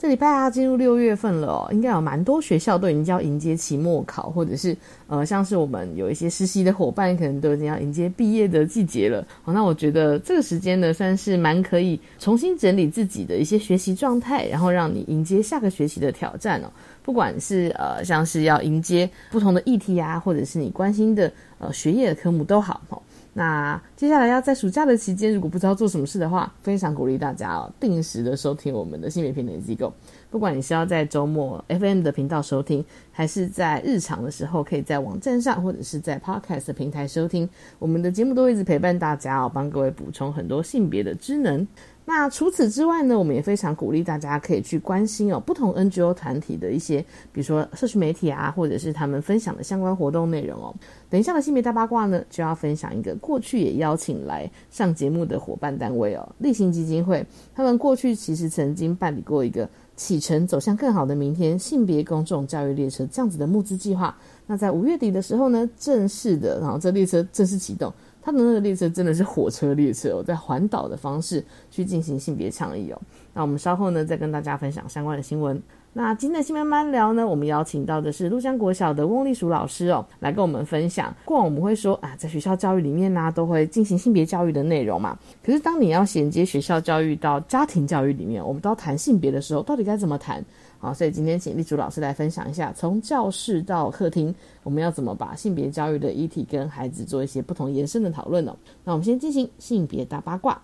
这礼拜啊，进入六月份了哦，应该有蛮多学校都已经要迎接期末考，或者是呃，像是我们有一些实习的伙伴，可能都已经要迎接毕业的季节了。哦，那我觉得这个时间呢，算是蛮可以重新整理自己的一些学习状态，然后让你迎接下个学期的挑战哦。不管是呃，像是要迎接不同的议题啊，或者是你关心的呃学业的科目都好哦。那接下来要在暑假的期间，如果不知道做什么事的话，非常鼓励大家哦，定时的收听我们的性别平等机构。不管你是要在周末 FM 的频道收听，还是在日常的时候，可以在网站上或者是在 Podcast 平台收听我们的节目，都会一直陪伴大家哦，帮各位补充很多性别的知能。那除此之外呢，我们也非常鼓励大家可以去关心哦，不同 NGO 团体的一些，比如说社区媒体啊，或者是他们分享的相关活动内容哦。等一下的性别大八卦呢，就要分享一个过去也邀请来上节目的伙伴单位哦，立行基金会。他们过去其实曾经办理过一个启程走向更好的明天性别公众教育列车这样子的募资计划。那在五月底的时候呢，正式的，然后这列车正式启动。它的那个列车真的是火车列车哦，在环岛的方式去进行性别倡议哦。那我们稍后呢再跟大家分享相关的新闻。那今天的新闻慢聊呢，我们邀请到的是陆江国小的翁立淑老师哦，来跟我们分享。过往我们会说啊，在学校教育里面呢，都会进行性别教育的内容嘛。可是当你要衔接学校教育到家庭教育里面，我们都要谈性别的时候，到底该怎么谈？好，所以今天请立竹老师来分享一下，从教室到客厅，我们要怎么把性别教育的议题跟孩子做一些不同延伸的讨论呢？那我们先进行性别大八卦。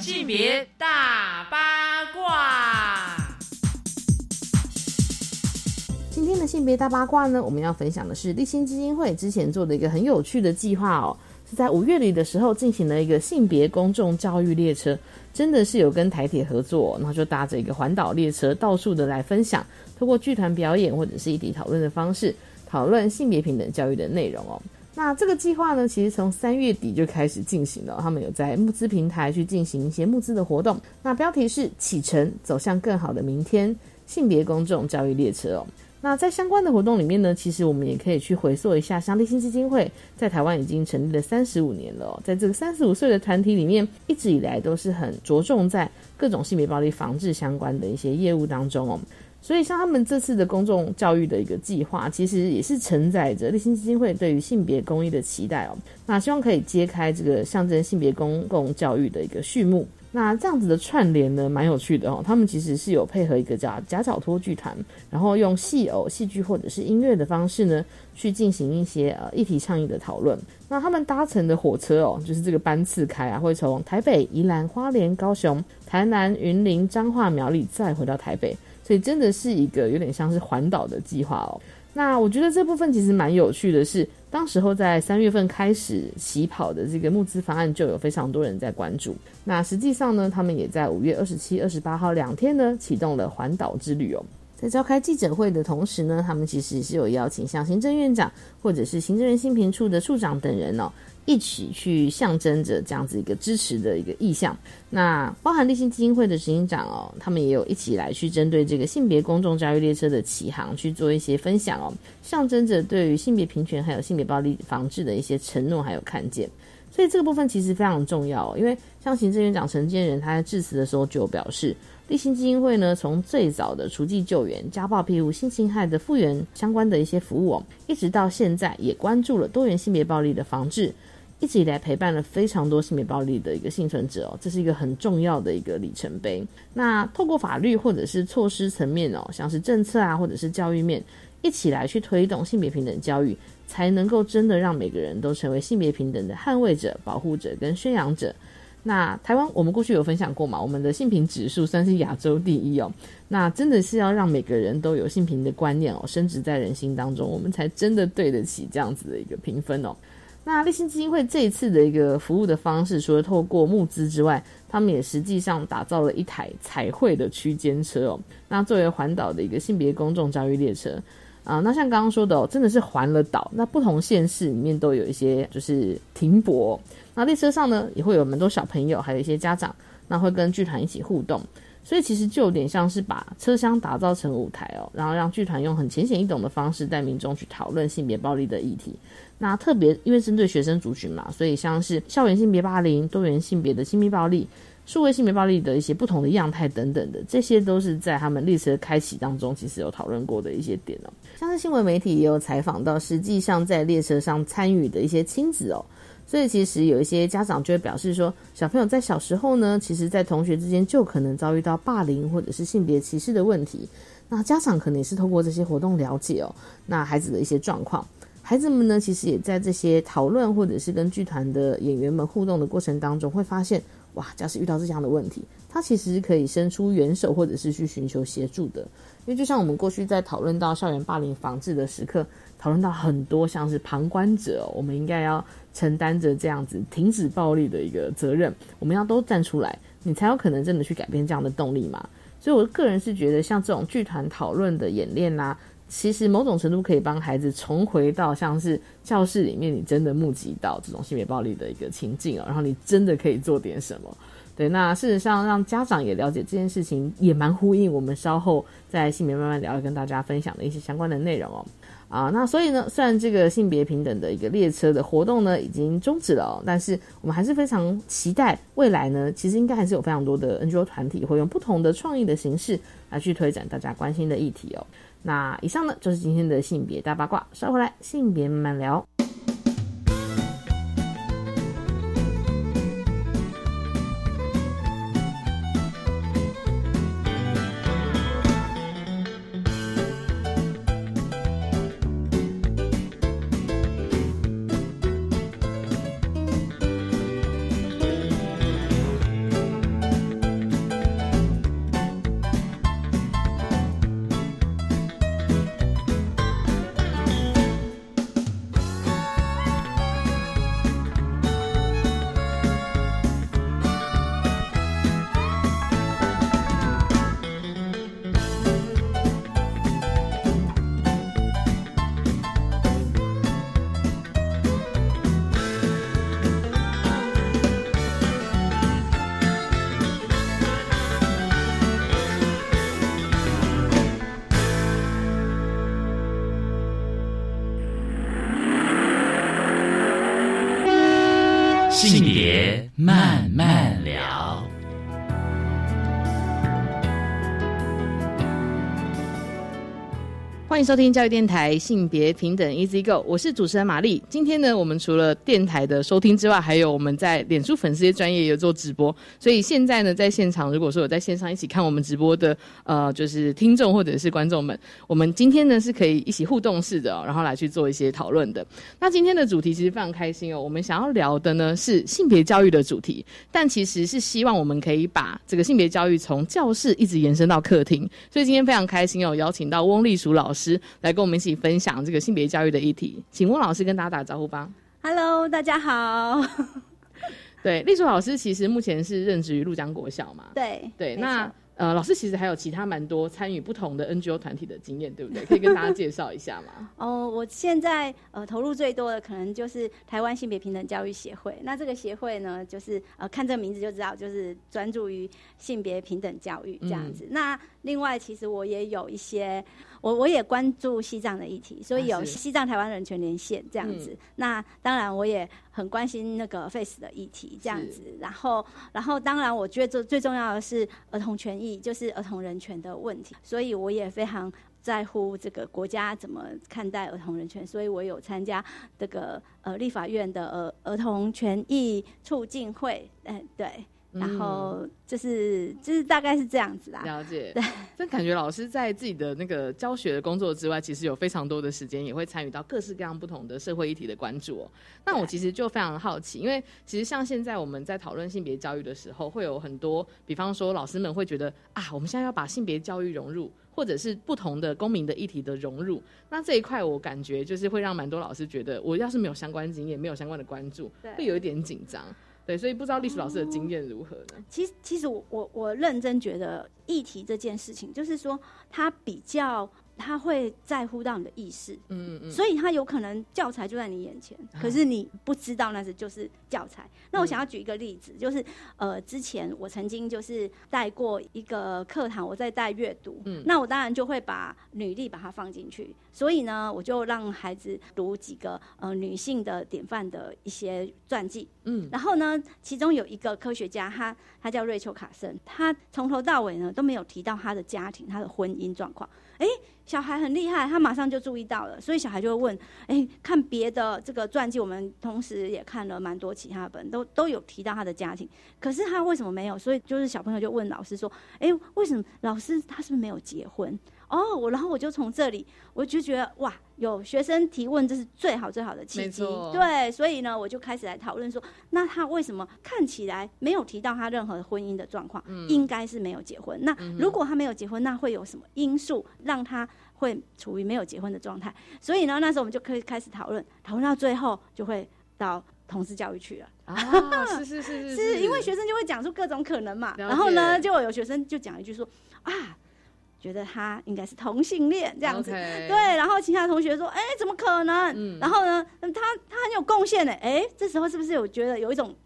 性别大八卦。今天的性别大八卦呢，我们要分享的是立新基金会之前做的一个很有趣的计划哦，是在五月里的时候进行了一个性别公众教育列车。真的是有跟台铁合作，然后就搭着一个环岛列车，到处的来分享，通过剧团表演或者是一题讨论的方式，讨论性别平等教育的内容哦。那这个计划呢，其实从三月底就开始进行了，他们有在募资平台去进行一些募资的活动。那标题是“启程走向更好的明天”，性别公众教育列车哦。那在相关的活动里面呢，其实我们也可以去回溯一下，像立新基金会在台湾已经成立了三十五年了。在这个三十五岁的团体里面，一直以来都是很着重在各种性别暴力防治相关的一些业务当中哦。所以像他们这次的公众教育的一个计划，其实也是承载着立新基金会对于性别公益的期待哦。那希望可以揭开这个象征性别公共教育的一个序幕。那这样子的串联呢，蛮有趣的哦。他们其实是有配合一个叫假角托剧团，然后用戏偶、戏剧或者是音乐的方式呢，去进行一些呃议题倡议的讨论。那他们搭乘的火车哦，就是这个班次开啊，会从台北、宜兰、花莲、高雄、台南、云林、彰化、苗栗，再回到台北，所以真的是一个有点像是环岛的计划哦。那我觉得这部分其实蛮有趣的是。当时候在三月份开始起跑的这个募资方案，就有非常多人在关注。那实际上呢，他们也在五月二十七、二十八号两天呢，启动了环岛之旅哦。在召开记者会的同时呢，他们其实是有邀请像行政院长或者是行政院新评处的处长等人哦。一起去象征着这样子一个支持的一个意向，那包含立新基金会的执行长哦，他们也有一起来去针对这个性别公众教育列车的启航去做一些分享哦，象征着对于性别平权还有性别暴力防治的一些承诺还有看见，所以这个部分其实非常重要，因为像行政院长陈建仁他在致辞的时候就表示，立新基金会呢从最早的除迹救援、家暴庇护、性侵害的复原相关的一些服务哦，一直到现在也关注了多元性别暴力的防治。一直以来陪伴了非常多性别暴力的一个幸存者哦，这是一个很重要的一个里程碑。那透过法律或者是措施层面哦，像是政策啊，或者是教育面，一起来去推动性别平等教育，才能够真的让每个人都成为性别平等的捍卫者、保护者跟宣扬者。那台湾我们过去有分享过嘛，我们的性平指数算是亚洲第一哦。那真的是要让每个人都有性平的观念哦，升值在人心当中，我们才真的对得起这样子的一个评分哦。那立新基金会这一次的一个服务的方式，除了透过募资之外，他们也实际上打造了一台彩绘的区间车哦。那作为环岛的一个性别公众教育列车啊，那像刚刚说的哦，真的是环了岛。那不同县市里面都有一些就是停泊，那列车上呢也会有蛮多小朋友，还有一些家长，那会跟剧团一起互动。所以其实就有点像是把车厢打造成舞台哦，然后让剧团用很浅显易懂的方式带民众去讨论性别暴力的议题。那特别因为针对学生族群嘛，所以像是校园性别霸凌、多元性别的亲密暴力、数位性别暴力的一些不同的样态等等的，这些都是在他们列车开启当中其实有讨论过的一些点哦。像是新闻媒体也有采访到，实际上在列车上参与的一些亲子哦。所以其实有一些家长就会表示说，小朋友在小时候呢，其实，在同学之间就可能遭遇到霸凌或者是性别歧视的问题。那家长可能也是透过这些活动了解哦，那孩子的一些状况。孩子们呢，其实也在这些讨论或者是跟剧团的演员们互动的过程当中，会发现，哇，假使遇到这样的问题，他其实可以伸出援手，或者是去寻求协助的。因为就像我们过去在讨论到校园霸凌防治的时刻，讨论到很多像是旁观者，我们应该要。承担着这样子停止暴力的一个责任，我们要都站出来，你才有可能真的去改变这样的动力嘛。所以，我个人是觉得，像这种剧团讨论的演练啦，其实某种程度可以帮孩子重回到像是教室里面，你真的目击到这种性别暴力的一个情境哦，然后你真的可以做点什么。对，那事实上让家长也了解这件事情，也蛮呼应我们稍后在性别慢慢聊，跟大家分享的一些相关的内容哦。啊，那所以呢，虽然这个性别平等的一个列车的活动呢已经终止了，但是我们还是非常期待未来呢，其实应该还是有非常多的 NGO 团体会用不同的创意的形式来去推展大家关心的议题哦。那以上呢就是今天的性别大八卦，稍回来性别慢慢聊。收听教育电台性别平等 Easy Go，我是主持人玛丽。今天呢，我们除了电台的收听之外，还有我们在脸书粉丝专业有做直播，所以现在呢，在现场如果说有在线上一起看我们直播的呃，就是听众或者是观众们，我们今天呢是可以一起互动式的，然后来去做一些讨论的。那今天的主题其实非常开心哦，我们想要聊的呢是性别教育的主题，但其实是希望我们可以把这个性别教育从教室一直延伸到客厅，所以今天非常开心哦，邀请到翁丽淑老师。来跟我们一起分享这个性别教育的议题，请翁老师跟大家打个招呼吧。Hello，大家好。对，丽淑老师其实目前是任职于陆江国小嘛？对对，那。呃，老师其实还有其他蛮多参与不同的 NGO 团体的经验，对不对？可以跟大家介绍一下吗？哦，我现在呃投入最多的可能就是台湾性别平等教育协会。那这个协会呢，就是呃看这个名字就知道，就是专注于性别平等教育这样子。那另外，其实我也有一些，我我也关注西藏的议题，所以有西藏台湾人权连线这样子。那当然，我也很关心那个 Face 的议题这样子。然后，然后当然，我觉得最最重要的是儿童权益。就是儿童人权的问题，所以我也非常在乎这个国家怎么看待儿童人权，所以我有参加这个呃立法院的儿儿童权益促进会，嗯，对，然后就是就是大概是这样子啦。了解，对，但感觉老师在自己的那个教学的工作之外，其实有非常多的时间，也会参与到各式各样不同的社会议题的关注哦。那我其实就非常好奇，因为其实像现在我们在讨论性别教育的时候，会有很多，比方说老师们会觉得啊，我们现在要把性别教育融入，或者是不同的公民的议题的融入。那这一块我感觉就是会让蛮多老师觉得，我要是没有相关经验，没有相关的关注，对会有一点紧张。对，所以不知道历史老师的经验如何呢？其实，其实我我我认真觉得议题这件事情，就是说它比较。他会在乎到你的意识，嗯嗯，所以他有可能教材就在你眼前，可是你不知道那是就是教材。那我想要举一个例子，就是呃，之前我曾经就是带过一个课堂，我在带阅读，嗯，那我当然就会把履历把它放进去，所以呢，我就让孩子读几个呃女性的典范的一些传记，嗯，然后呢，其中有一个科学家，他他叫瑞秋卡森，他从头到尾呢都没有提到他的家庭、他的婚姻状况，哎。小孩很厉害，他马上就注意到了，所以小孩就会问：哎，看别的这个传记，我们同时也看了蛮多其他本，都都有提到他的家庭，可是他为什么没有？所以就是小朋友就问老师说：哎，为什么老师他是不是没有结婚？哦，我然后我就从这里，我就觉得哇，有学生提问，这是最好最好的契机。对，所以呢，我就开始来讨论说，那他为什么看起来没有提到他任何婚姻的状况？应该是没有结婚。那如果他没有结婚，那会有什么因素让他会处于没有结婚的状态？所以呢，那时候我们就可以开始讨论，讨论到最后就会到同事教育去了。啊，是是是是，是因为学生就会讲出各种可能嘛。然后呢，就有学生就讲一句说啊。觉得他应该是同性恋这样子，对，然后其他同学说，哎，怎么可能？然后呢，他他很有贡献呢，哎，这时候是不是有觉得有一种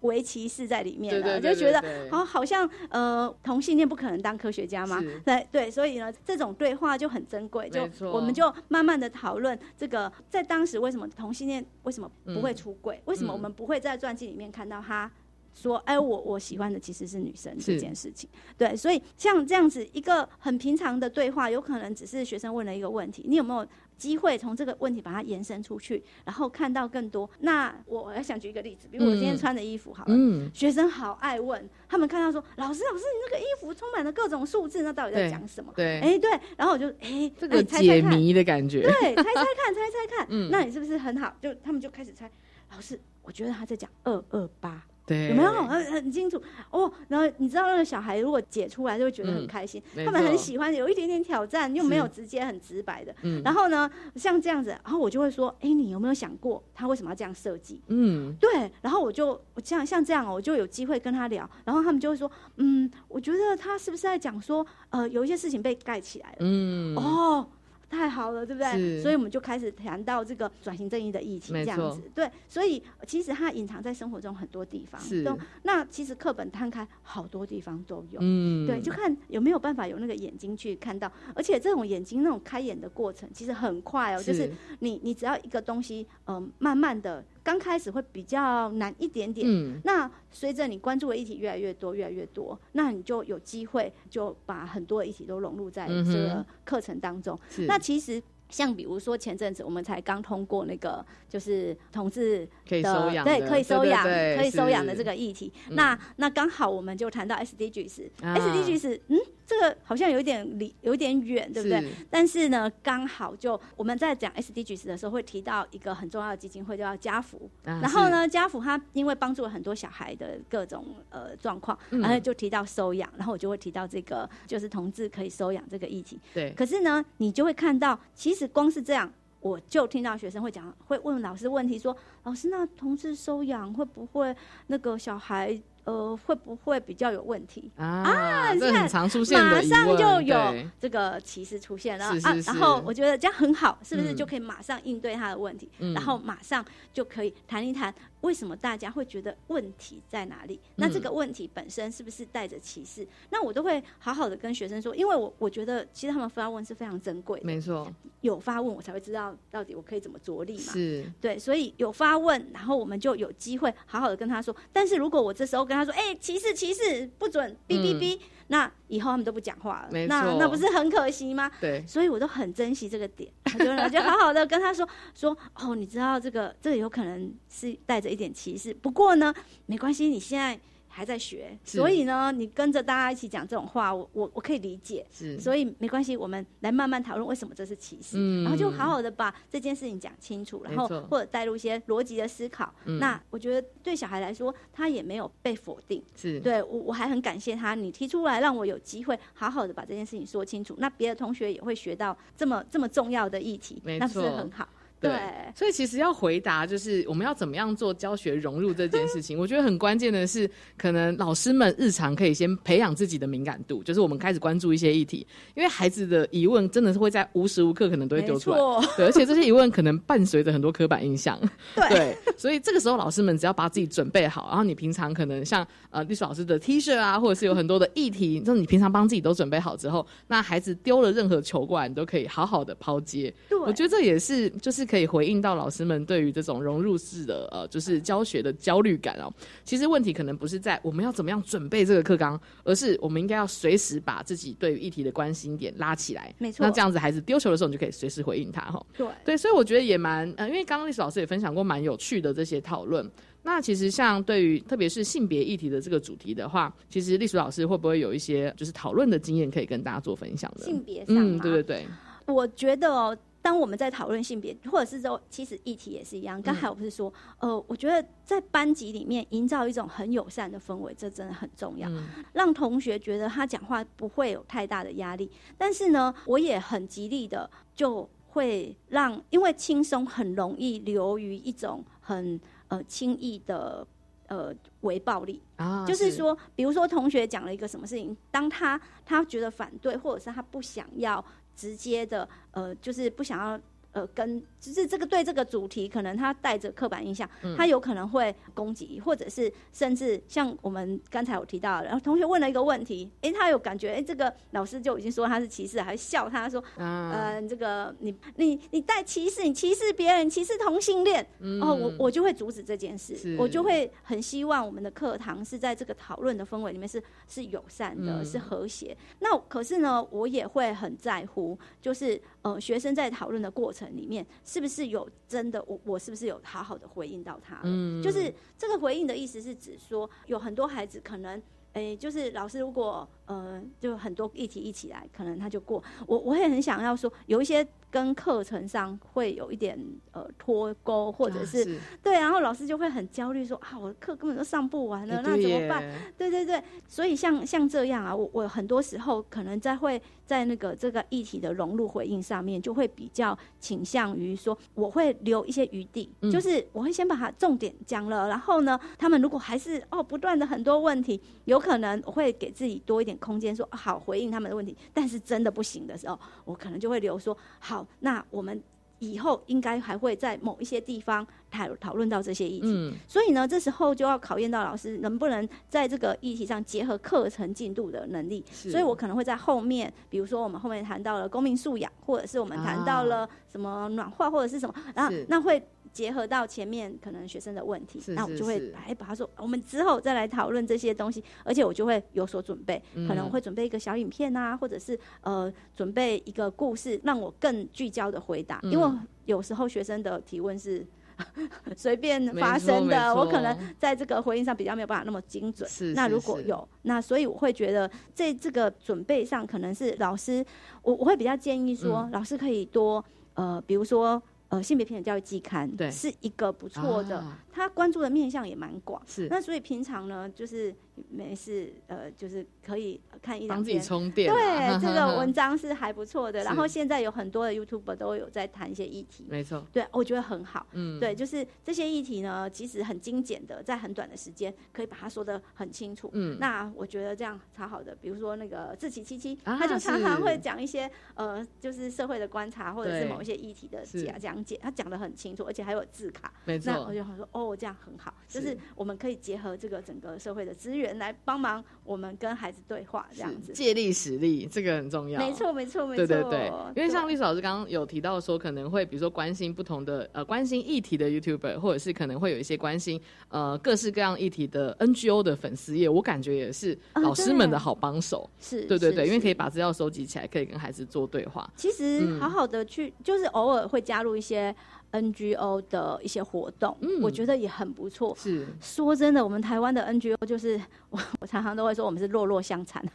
围歧视在里面了？就觉得好，好像呃，同性恋不可能当科学家吗？对对，所以呢，这种对话就很珍贵，就我们就慢慢的讨论这个，在当时为什么同性恋为什么不会出柜？为什么我们不会在传记里面看到他？说，哎，我我喜欢的其实是女生这件事情，对，所以像这样子一个很平常的对话，有可能只是学生问了一个问题，你有没有机会从这个问题把它延伸出去，然后看到更多？那我要想举一个例子，比如我今天穿的衣服，好了，学生好爱问，他们看到说，老师老师，你那个衣服充满了各种数字，那到底在讲什么？对，哎对，然后我就哎这个解谜的感觉，对，猜猜看，猜猜看，嗯，那你是不是很好？就他们就开始猜，老师，我觉得他在讲二二八。对，有没有很很清楚哦？然后你知道那个小孩如果解出来就会觉得很开心，他们很喜欢有一点点挑战，又没有直接很直白的。嗯然后呢，像这样子，然后我就会说：哎，你有没有想过他为什么要这样设计？嗯，对。然后我就我像像这样，我就有机会跟他聊。然后他们就会说：嗯，我觉得他是不是在讲说，呃，有一些事情被盖起来了？嗯，哦。太好了，对不对？所以我们就开始谈到这个转型正义的议题，这样子。对，所以其实它隐藏在生活中很多地方。是。那其实课本摊开，好多地方都有。嗯。对，就看有没有办法有那个眼睛去看到，而且这种眼睛那种开眼的过程，其实很快哦。就是你你只要一个东西，嗯，慢慢的。刚开始会比较难一点点，嗯，那随着你关注的议题越来越多，越来越多，那你就有机会就把很多的议题都融入在这个课程当中。那其实像比如说前阵子我们才刚通过那个就是同志可以收养，对，可以收养，可以收养的这个议题。那那刚好我们就谈到 SDGs，SDGs，嗯。这个好像有点离有点远，对不对？但是呢，刚好就我们在讲 SDGs 的时候，会提到一个很重要的基金会，叫家福。然后呢，家福他因为帮助了很多小孩的各种呃状况，然后就提到收养，然后我就会提到这个就是同志可以收养这个议题。对。可是呢，你就会看到，其实光是这样，我就听到学生会讲，会问老师问题，说：“老师，那同志收养会不会那个小孩？”呃，会不会比较有问题啊？这很常出现马上就有这个歧视出现了啊！然后我觉得这样很好，是不是就可以马上应对他的问题？然后马上就可以谈一谈。为什么大家会觉得问题在哪里？那这个问题本身是不是带着歧视？那我都会好好的跟学生说，因为我我觉得其实他们发问是非常珍贵的，没错，有发问我才会知道到底我可以怎么着力嘛。是，对，所以有发问，然后我们就有机会好好的跟他说。但是如果我这时候跟他说，哎，歧视歧视不准，哔哔哔。那以后他们都不讲话了，那那不是很可惜吗？对，所以我都很珍惜这个点，就就 好好的跟他说说哦，你知道这个这个有可能是带着一点歧视，不过呢，没关系，你现在还在学，所以呢，你跟着大家一起讲这种话，我我我可以理解。是，所以没关系，我们来慢慢讨论为什么这是歧视，嗯。然后就好好的把这件事情讲清楚，然后或者带入一些逻辑的思考。嗯。那我觉得对小孩来说，他也没有被否定，是，对我我还很感谢他，你提出来让我有机会好好的把这件事情说清楚，那别的同学也会学到这么这么重要的议题，那不是很好？对。对，所以其实要回答就是我们要怎么样做教学融入这件事情，我觉得很关键的是，可能老师们日常可以先培养自己的敏感度，就是我们开始关注一些议题，因为孩子的疑问真的是会在无时无刻可能都会丢出来。对，而且这些疑问可能伴随着很多刻板印象，对。对，所以这个时候老师们只要把自己准备好，然后你平常可能像呃历史老师的 T 恤啊，或者是有很多的议题，就是你平常帮自己都准备好之后，那孩子丢了任何球过来，你都可以好好的抛接。对，我觉得这也是就是可以回应到老师们对于这种融入式的呃就是教学的焦虑感哦。其实问题可能不是在我们要怎么样准备这个课纲，而是我们应该要随时把自己对于议题的关心点拉起来。没错那这样子孩子丢球的时候，你就可以随时回应他哈。对对，所以我觉得也蛮呃，因为刚刚历史老师也分享过蛮有趣的这些讨论。那其实像对于特别是性别议题的这个主题的话，其实历史老师会不会有一些就是讨论的经验可以跟大家做分享的？性别上嗯，对对对，我觉得哦，当我们在讨论性别，或者是说，其实议题也是一嗯样。刚才我不是说，呃，我觉得在班级里面营造一种很友善的氛围，这真的很重要，嗯让同学觉得他讲话不会有太大的压力。但是呢，我也很极力的就会让，因为轻松很容易流于一种很呃轻易的呃为暴力。啊，就是说，比如说同学讲了一个什么事情，当他他觉得反对，或者是他不想要直接的，呃，就是不想要。呃，跟就是这个对这个主题，可能他带着刻板印象，嗯他有可能会攻击，或者是甚至像我们刚才有提到，然后同学问了一个问题，诶，他有感觉，诶，这个老师就已经说他是歧视，还笑他说，嗯，呃，这个你你你带歧视，你歧视别人，歧视同性恋，哦，我我就会阻止这件事，我就会很希望我们的课堂是在这个讨论的氛围里面是是友善的，嗯是和谐。那可是呢，我也会很在乎，就是呃，学生在讨论的过程里面，是不是有真的我我是不是有好好的回应到他了？嗯就是这个回应的意思是指说，有很多孩子可能。诶，就是老师如果呃，就很多议题一起来，可能他就过。我我也很想要说，有一些跟课程上会有一点呃脱钩，或者啊是、对，然后老师就会很焦虑说啊，我的课根本都上不完了，那怎么办？？对对对，所以像像这样啊，我我很多时候可能在会在那个这个议题的融入回应上面，就会比较倾向于说，我会留一些余地，嗯就是我会先把它重点讲了，然后呢，他们如果还是哦不断的很多问题，有可能我会给自己多一点空间，说、啊好回应他们的问题，但是真的不行的时候，我可能就会留说好，那我们。以后应该还会在某一些地方讨讨论到这些议题，嗯，所以呢，这时候就要考验到老师能不能在这个议题上结合课程进度的能力。所以我可能会在后面，比如说我们后面谈到了公民素养，或者是我们谈到了什么暖化或者是什么，然后那会结合到前面可能学生的问题，是那我就会来把它说，我们之后再来讨论这些东西，而且我就会有所准备，嗯可能我会准备一个小影片啊，或者是呃准备一个故事，让我更聚焦的回答，嗯。因为有时候学生的提问是。随便发生的，我可能在这个回应上比较没有办法那么精准。那是是是如果有，那所以我会觉得在这个准备上，可能是老师，我我会比较建议说，嗯。老师可以多呃，比如说呃性别平等教育季刊，对。是一个不错的，啊。他关注的面向也蛮广。是。那所以平常呢，就是没事呃，就是可以看一两帮自己篇。充电啊，对，这个文章是还不错的。然后现在有很多的 YouTube 都有在谈一些议题，没错，对我觉得很好。嗯，对，就是这些议题呢，其实很精简的，在很短的时间可以把它说的很清楚。嗯那我觉得这样超好的。比如说那个志奇七七，啊他就常常会讲一些呃，就是社会的观察或者是某一些议题的是讲讲解，他讲的很清楚，而且还有字卡。没错那我，就想说，哦，这样很好，就是是我们可以结合这个整个社会的资源来帮忙我们跟孩子对话，这样子。借力使力，这个很重要，没错，没错，没错。对对对，因为像对历史老师刚刚有提到说，可能会比如说关心不同的呃关心议题的 YouTuber，或者是可能会有一些关心呃各式各样议题的 NGO 的粉丝页，我感觉也是啊老师们的好帮手。是，对对对，因为可以把资料收集起来，可以跟孩子做对话。其实嗯好好的去，就是偶尔会加入一些 NGO 的一些活动，嗯我觉得也很不错。是说真的，我们台湾的 NGO 就是我，我常常都会说我们是弱弱相残。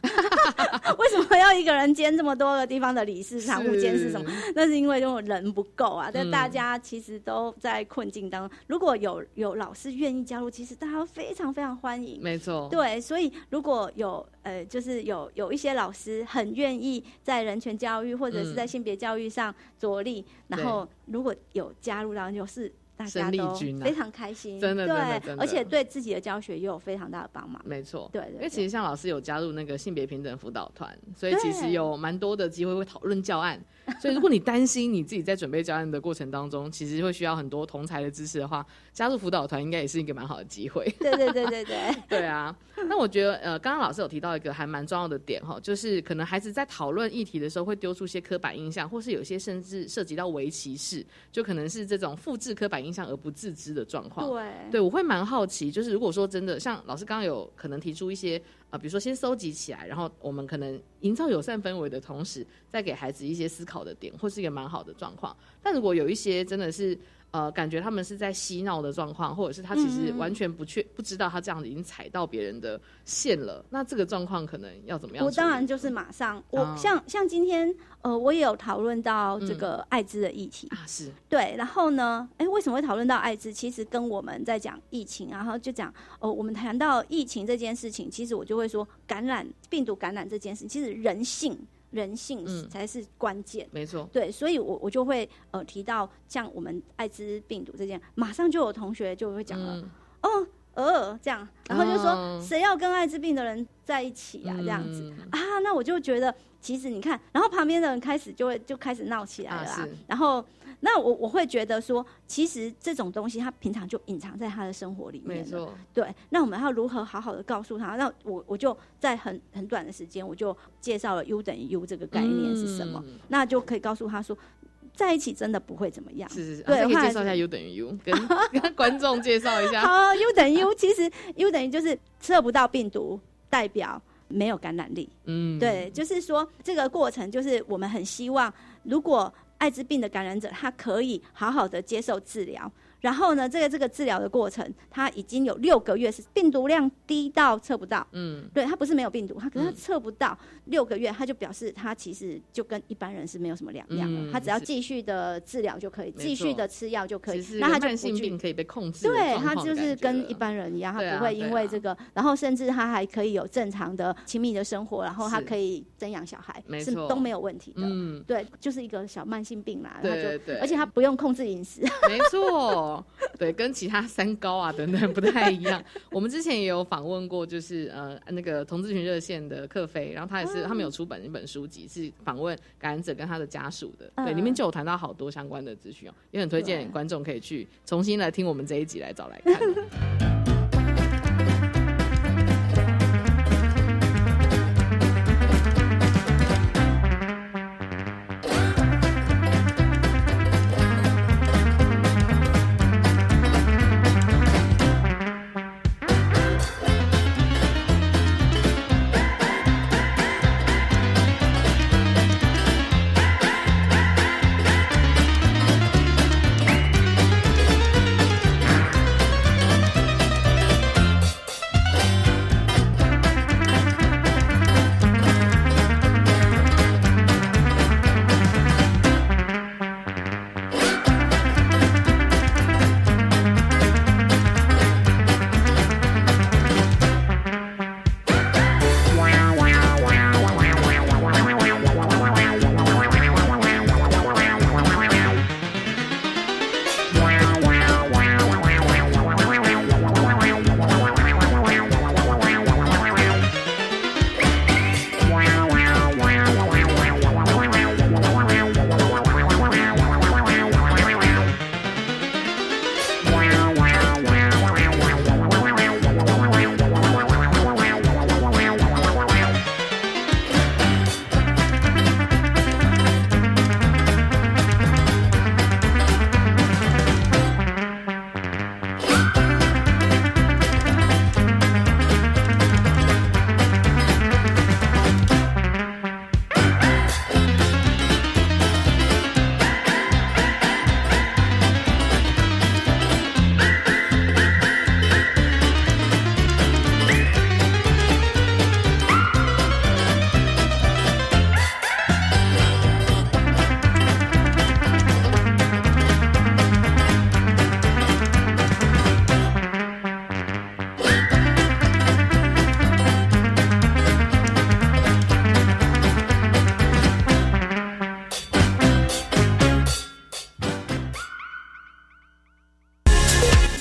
为什么要一个人兼这么多个地方的理事常、务监事什么？那是因为因为人不够啊。但嗯大家其实都在困境当中，如果有有老师愿意加入，其实大家非常非常欢迎。没错，对，所以如果有呃，就是有有一些老师很愿意在人权教育或者是在嗯性别教育上着力，然后如果有加入到就是大家生力都军啊非常开心，真的真的对而且对自己的教学也有非常大的帮忙。没错。对对因为其实像老师有加入那个性别平等辅导团，所以其实有蛮多的机会会讨论教案。所以如果你担心你自己在准备教案的过程当中，其实会需要很多同才的支持的话，加入辅导团应该也是一个蛮好的机会。对对对对对，对 啊，那我觉得呃，刚刚老师有提到一个还蛮重要的点哈，就是可能孩子在讨论议题的时候会丢出一些刻板印象，或是有些甚至涉及到围棋式，就可能是这种复制刻板印象而不自知的状况。对对，我会蛮好奇，就是如果说真的像老师刚刚有可能提出一些呃，比如说先收集起来，然后我们可能营造友善氛围的同时，再给孩子一些思考的点，或是一个蛮好的状况。但如果有一些真的是呃，感觉他们是在嬉闹的状况，或者是他其实完全不确不知道他这样子已经踩到别人的线了，那这个状况可能要怎么样？我当然就是马上，我哦像像今天呃，我也有讨论到这嗯个艾滋的议题，啊，是对，然后呢，哎，为什么会讨论到艾滋？其实跟我们在讲疫情，然后就讲哦，我们谈到疫情这件事情，其实我就会说，感染病毒感染这件事，其实人性人性嗯。才是关键。没错，对，所以我我就会呃提到像我们艾滋病毒这件，马上就有同学就会讲了，嗯，哦，呃，这样，然后就说、哦。谁要跟艾滋病的人在一起啊，这样子。嗯。啊，那我就觉得，其实你看，然后旁边的人开始就会就开始闹起来了、然后，那我我会觉得说，其实这种东西他平常就隐藏在他的生活里面。没错，对，那我们要如何好好的告诉他？那我我就在很很短的时间，我就介绍了 U 等于 U 这个概念是什么，嗯那就可以告诉他说，在一起真的不会怎么样。是是是，对啊、可以介绍一下 U 等于 U，跟 跟观众介绍一下。好，U 等于 U，其实 U 等于就是测不到病毒，代表没有感染力。嗯，对，就是说这个过程，就是我们很希望，如果艾滋病的感染者他可以好好的接受治疗，然后呢，这个这个治疗的过程，他已经有六个月是病毒量低到测不到，嗯，对他不是没有病毒，他可是他嗯测不到六个月，他就表示他其实就跟一般人是没有什么两样了，嗯他只要继续的治疗就可以，继续的吃药就可以那他就慢性病可以被控制对他就是跟一般人一样，他不会因为这个，然后甚至他还可以有正常的亲密的生活，然后他可以增养小孩，是都没有问题的。嗯，对，就是一个小慢性病啦，他就对对。对而且他不用控制饮食。没错，对，跟其他三高啊等等不太一样。我们之前也有访问过，就是呃那个同志群热线的克菲，然后他也是、他们有出版一本书籍，是访问感染者跟他的家属的，对，嗯里面就有谈到好多相关的资讯哦，也很推荐对观众可以去重新来听我们这一集来找来看。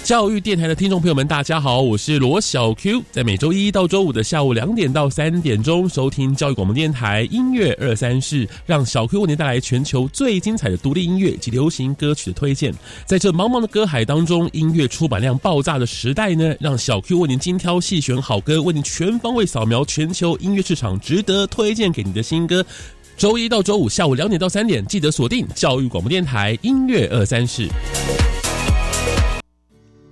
教育电台的听众朋友们，大家好，我是罗小 Q，在每周一到周五的下午两点到三点钟，收听教育广播电台音乐二三事，让小 Q 为您带来全球最精彩的独立音乐及流行歌曲的推荐。在这茫茫的歌海当中，音乐出版量爆炸的时代呢，让小 Q 为您精挑细选好歌，为您全方位扫描全球音乐市场值得推荐给你的新歌。周一到周五下午两点到三点，记得锁定教育广播电台音乐二三事。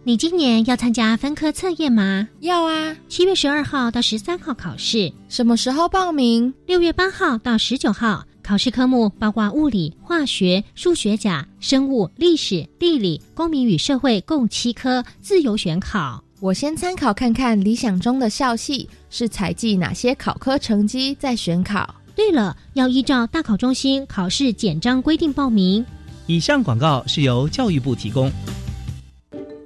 你今年要参加分科测验吗？要啊！七月十二号到十三号考试，什么时候报名？六月八号到十九号。考试科目包括物理、化学、数学甲、生物、历史、地理、公民与社会共七科，自由选考。我先参考看看理想中的校系是采集哪些考科成绩再选考。对了，要依照大考中心考试简章规定报名。以上广告是由教育部提供。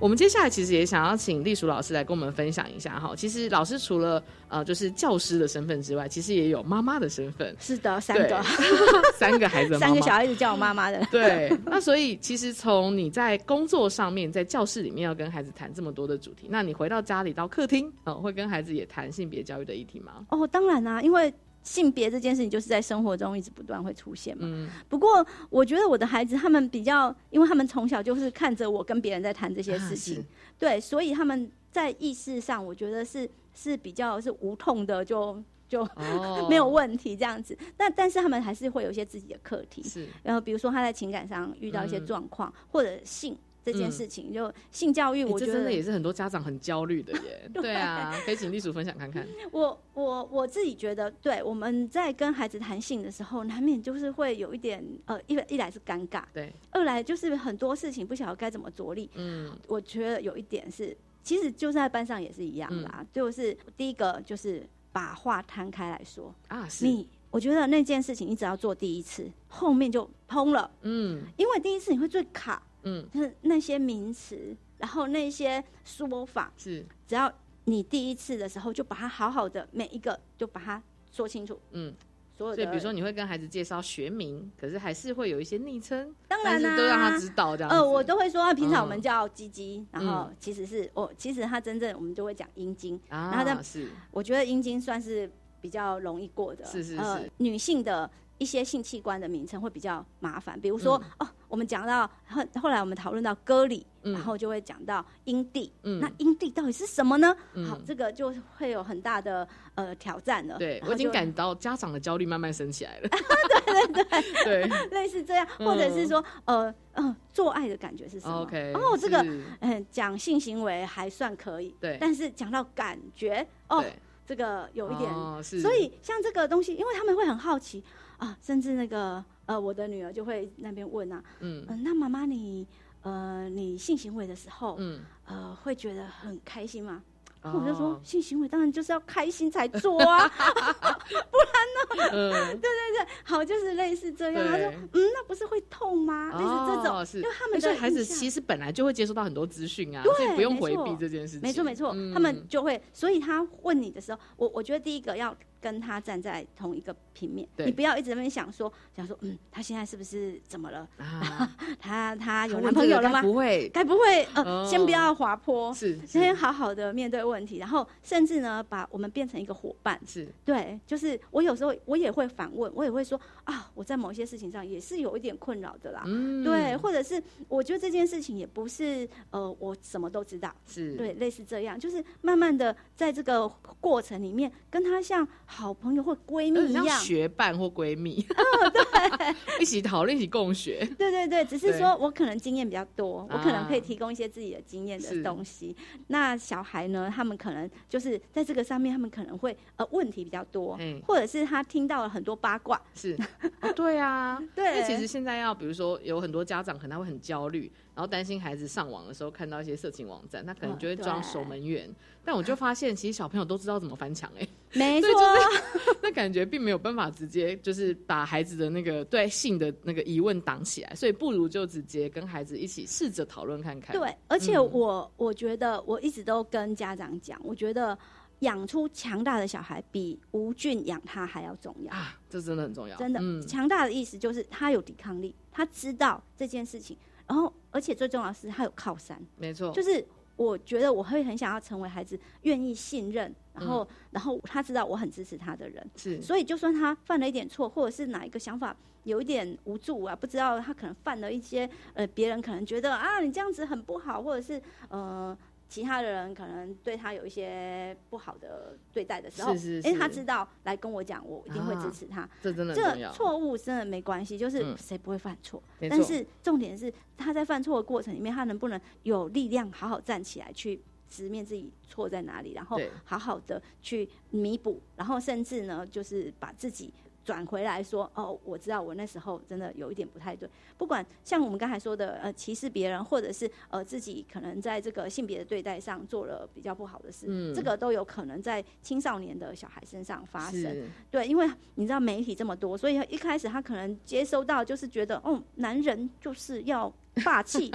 我们接下来其实也想要请栗鼠老师来跟我们分享一下哈。其实老师除了呃就是教师的身份之外，其实也有妈妈的身份。是的，三个，三个孩子三个小孩子叫我妈妈的。对，那所以其实从你在工作上面，在教室里面要跟孩子谈这么多的主题，那你回到家里到客厅，呃，会跟孩子也谈性别教育的议题吗？哦，当然啦、因为性别这件事情就是在生活中一直不断会出现嘛。嗯，不过我觉得我的孩子他们比较，因为他们从小就是看着我跟别人在谈这些事情，啊对，所以他们在意识上，我觉得是是比较是无痛的就。就、哦。没有问题这样子，但但是他们还是会有一些自己的课题，是。然后比如说他在情感上遇到一些嗯。状况，或者性这件嗯事情，就性教育，我觉得真的也是很多家长很焦虑的耶。对啊，可以请栗鼠分享看看。我我我自己觉得，对我们在跟孩子谈性的时候，难免就是会有一点呃，一一来是尴尬，对，二来就是很多事情不晓得该怎么着力。嗯，我觉得有一点是，其实就在班上也是一样啦，嗯就是第一个就是把话摊开来说，啊，是，你我觉得那件事情你只要做第一次，后面就通了，嗯因为第一次你会最卡，嗯，就是那些名词，然后那些说法，是，只要你第一次的时候就把它好好的每一个就把它说清楚，嗯。所有的，所以比如说你会跟孩子介绍学名，可是还是会有一些昵称，但当然啦、是都让他知道这样。呃，我都会说，啊平常我们嗯叫鸡鸡，然后嗯其实是我、其实他真正我们就会讲阴茎，啊，然后但是。我觉得阴茎算是比较容易过的，是是呃是，女性的一些性器官的名称会比较麻烦，比如说、哦，我们讲到后后来我们讨论到割礼，嗯。然后就会讲到阴蒂，嗯。那阴蒂到底是什么呢？嗯。好，这个就会有很大的呃挑战了。对我已经感到家长的焦虑慢慢升起来了。对对对对，类似这样，或者是说呃呃做爱的感觉是什么？OK，哦，这个嗯讲性行为还算可以，对。但是讲到感觉哦，这个有一点哦所以像这个东西，因为他们会很好奇啊，甚至那个呃，我的女儿就会那边问啊，嗯嗯、那妈妈你呃，你性行为的时候，嗯呃，会觉得很开心吗？那我就说哦性行为当然就是要开心才做啊，不然呢？嗯对对对，好，就是类似这样。他说，嗯，那不是会痛吗？类似这种，因为他们的所以孩子其实本来就会接收到很多资讯啊，对所以不用回避这件事情。没错没错，嗯他们就会，所以他问你的时候，我我觉得第一个要跟他站在同一个平面，你不要一直在那边想说想说，嗯，他现在是不是怎么了？啊，他他有男朋友了吗？不会。该不会呃，哦。先不要滑坡，是先好好的面对问题，然后甚至呢，把我们变成一个伙伴。是。对，就是我有时候我也会反问，我也会说啊，我在某些事情上也是有一点困扰的啦。嗯。对，或者是我觉得这件事情也不是呃我什么都知道，是。对，类似这样，就是慢慢的在这个过程里面，跟他像好朋友或闺蜜一样。学伴或闺蜜，对，一起讨论，一起共学。对对对，只是对。说我可能经验比较多，我可能可以啊提供一些自己的经验的东西。那小孩呢，他们可能就是在这个上面，他们可能会呃问题比较多嗯，或者是他听到了很多八卦。是，哦对啊，对。因为其实现在要，比如说有很多家长可能他会很焦虑，然后担心孩子上网的时候看到一些色情网站，他可能嗯就会装守门员。但我就发现，其实小朋友都知道怎么翻墙，哎，没错，就是那感觉并没有办法直接就是把孩子的那个对性的那个疑问挡起来，所以不如就直接跟孩子一起试着讨论看看。对，而且嗯我、我觉得我一直都跟家长讲，我觉得养出强大的小孩比无菌养他还要重要。啊，这真的很重要，真的，嗯，强大的意思就是他有抵抗力，他知道这件事情，然后而且最重要的是他有靠山，没错，就是我觉得我会很想要成为孩子愿意信任，然后、嗯。然后他知道我很支持他的人，是。所以就算他犯了一点错，或者是哪一个想法有一点无助啊，不知道他可能犯了一些呃别人可能觉得啊你这样子很不好，或者是呃。其他的人可能对他有一些不好的对待的时候，哎，是是是他知道来跟我讲，我一定会支持他。这真的这错误真的没关系，就是嗯谁不会犯错但是重点是他在犯错的过程里面，他能不能有力量好好站起来去直面自己错在哪里，然后好好的去弥补，然后甚至呢，就是把自己。转回来说，哦，我知道我那时候真的有一点不太对。不管像我们刚才说的，呃，歧视别人，或者是呃自己可能在这个性别的对待上做了比较不好的事，嗯这个都有可能在青少年的小孩身上发生。对，因为你知道媒体这么多，所以一开始他可能接收到就是觉得，哦，男人就是要霸气。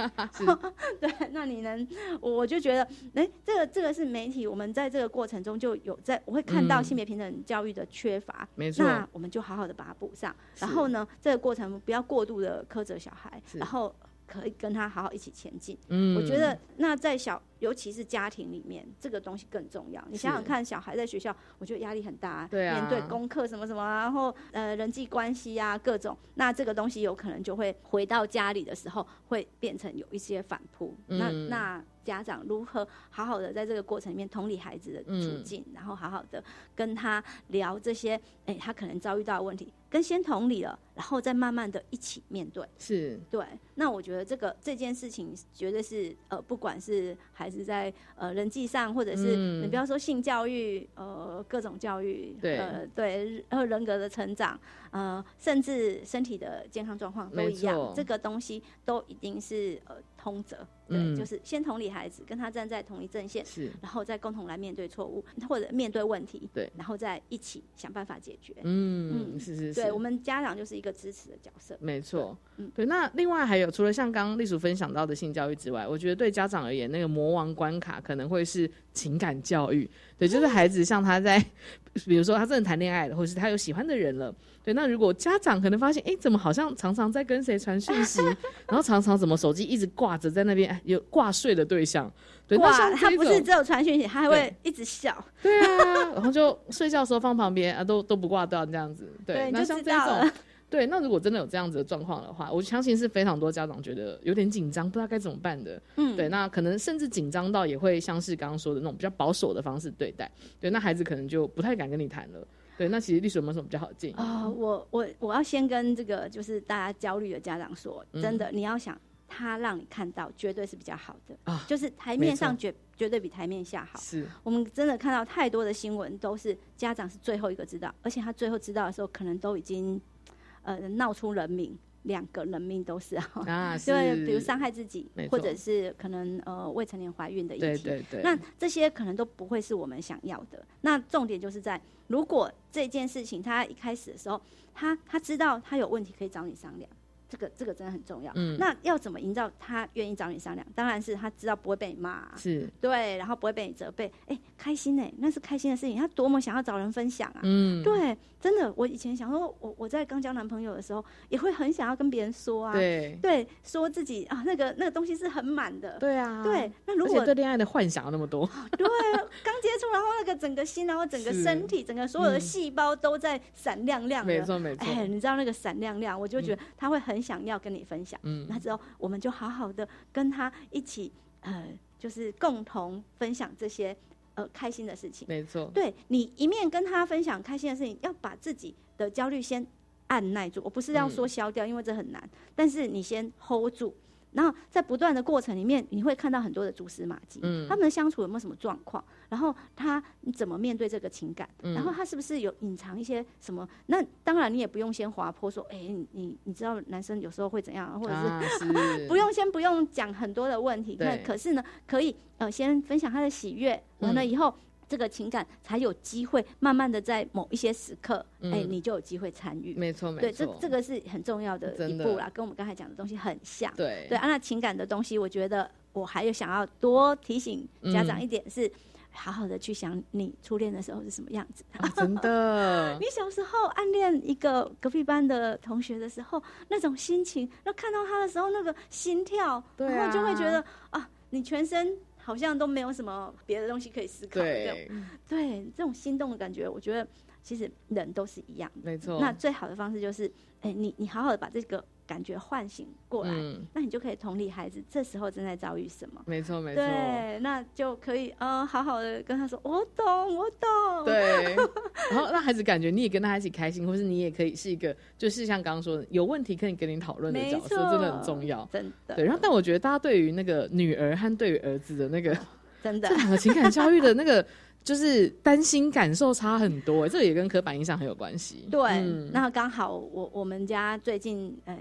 对，那你能，我我就觉得，哎、这个这个是媒体，我们在这个过程中就有在，我会看到嗯性别平等教育的缺乏，没错那我们就好好的把它补上。然后呢，这个过程不要过度的苛责小孩，然后可以跟他好好一起前进。嗯我觉得那在小，尤其是家庭里面，这个东西更重要。你想想看，小孩在学校，我觉得压力很大，啊对啊面对功课什么什么，然后呃人际关系啊各种，那这个东西有可能就会回到家里的时候，会变成有一些反扑。那嗯那家长如何好好的在这个过程里面同理孩子的处嗯境，然后好好的跟他聊这些，哎、他可能遭遇到的问题，跟先同理了，然后再慢慢的一起面对。是对，那我觉得这个这件事情绝对是呃，不管是孩子在呃人际上，或者是、嗯你不要说性教育，呃，各种教育，对呃，对，然后人格的成长，呃，甚至身体的健康状况都一样，这个东西都一定是呃通则。对，嗯就是先同理孩子，跟他站在同一阵线，是然后再共同来面对错误，或者面对问题，对然后再一起想办法解决。嗯是是是对我们家长就是一个支持的角色。没错，嗯对。那另外还有，除了像刚刚丽叔分享到的性教育之外，我觉得对家长而言，那个魔王关卡可能会是情感教育。对，就是孩子像他在，比如说他真的谈恋爱了，或者是他有喜欢的人了。对，那如果家长可能发现，哎，怎么好像常常在跟谁传讯息，然后常常怎么手机一直挂着在那边，哎有挂睡的对象。对，那哇，像他不是只有传讯息，他还会一直笑。对啊，然后就睡觉的时候放旁边啊，都都不挂断这样子。对，对那像这种，对，那如果真的有这样子的状况的话，我相信是非常多家长觉得有点紧张，不知道该怎么办的。嗯对，那可能甚至紧张到也会像是刚刚说的那种比较保守的方式对待。对，那孩子可能就不太敢跟你谈了。对，那其实历史有没有什么比较好的建议？啊、我我我要先跟这个就是大家焦虑的家长说，嗯真的，你要想他让你看到，绝对是比较好的，啊就是台面上绝绝对比台面下好。是我们真的看到太多的新闻，都是家长是最后一个知道，而且他最后知道的时候，可能都已经呃闹出人命。两个人命都是啊，啊，对，是比如伤害自己，或者是可能呃未成年怀孕的议题，对对对，那这些可能都不会是我们想要的。那重点就是在，如果这件事情他一开始的时候，他他知道他有问题可以找你商量，这个这个真的很重要。嗯。那要怎么营造他愿意找你商量？当然是他知道不会被你骂。啊、是。对，然后不会被你责备，哎，开心哎，那是开心的事情，他多么想要找人分享啊！嗯，对，真的，我以前想说，我我在刚交男朋友的时候，也会很想要跟别人说啊，对。对，说自己啊，那个那个东西是很满的，对啊，对。那如果对恋爱的幻想有那么多，对，刚接触，然后那个整个心，然后整个是。身体，整个所有的嗯。细胞都在闪亮亮的。没错没错。哎，你知道那个闪亮亮，我就觉得他会很想要跟你分享。嗯那之后我们就好好的跟他一起，呃，就是共同分享这些呃开心的事情。没错，对你一面跟他分享开心的事情，要把自己的焦虑先按耐住。我不是要说消掉，因为这很难，但是你先 hold 住。然后在不断的过程里面，你会看到很多的蛛丝马迹，嗯他们的相处有没有什么状况，然后他怎么面对这个情感，嗯然后他是不是有隐藏一些什么？那当然你也不用先滑坡说，哎、你你你知道男生有时候会怎样，或者 是、不用先不用讲很多的问题，那对可是呢，可以呃先分享他的喜悦，完了嗯以后。这个情感才有机会慢慢的在某一些时刻，嗯哎、你就有机会参与。没错没错对，这错，这个是很重要的一步啦，跟我们刚才讲的东西很像。对对啊，那情感的东西，我觉得我还有想要多提醒家长嗯一点是，好好的去想你初恋的时候是什么样子。啊真的你小时候暗恋一个隔壁班的同学的时候，那种心情，那看到他的时候那个心跳，对然后就会啊觉得啊，你全身好像都没有什么别的东西可以思考对，对这种心动的感觉，我觉得其实人都是一样的。没错，那最好的方式就是，哎、你你好好的把这个感觉唤醒过来，嗯那你就可以同理孩子这时候正在遭遇什么。没错没错，对，那就可以呃，好好的跟他说，我懂，我懂。对，然后让孩子感觉你也跟他一起开心，或是你也可以是一个，就是像刚刚说的，有问题可以跟你讨论的角色，真的很重要。真的。对，然后但我觉得大家对于那个女儿和对于儿子的那个 真的这两个情感教育的那个，就是担心感受差很多，欸这也跟刻板印象很有关系。对，嗯那刚好我我们家最近呃。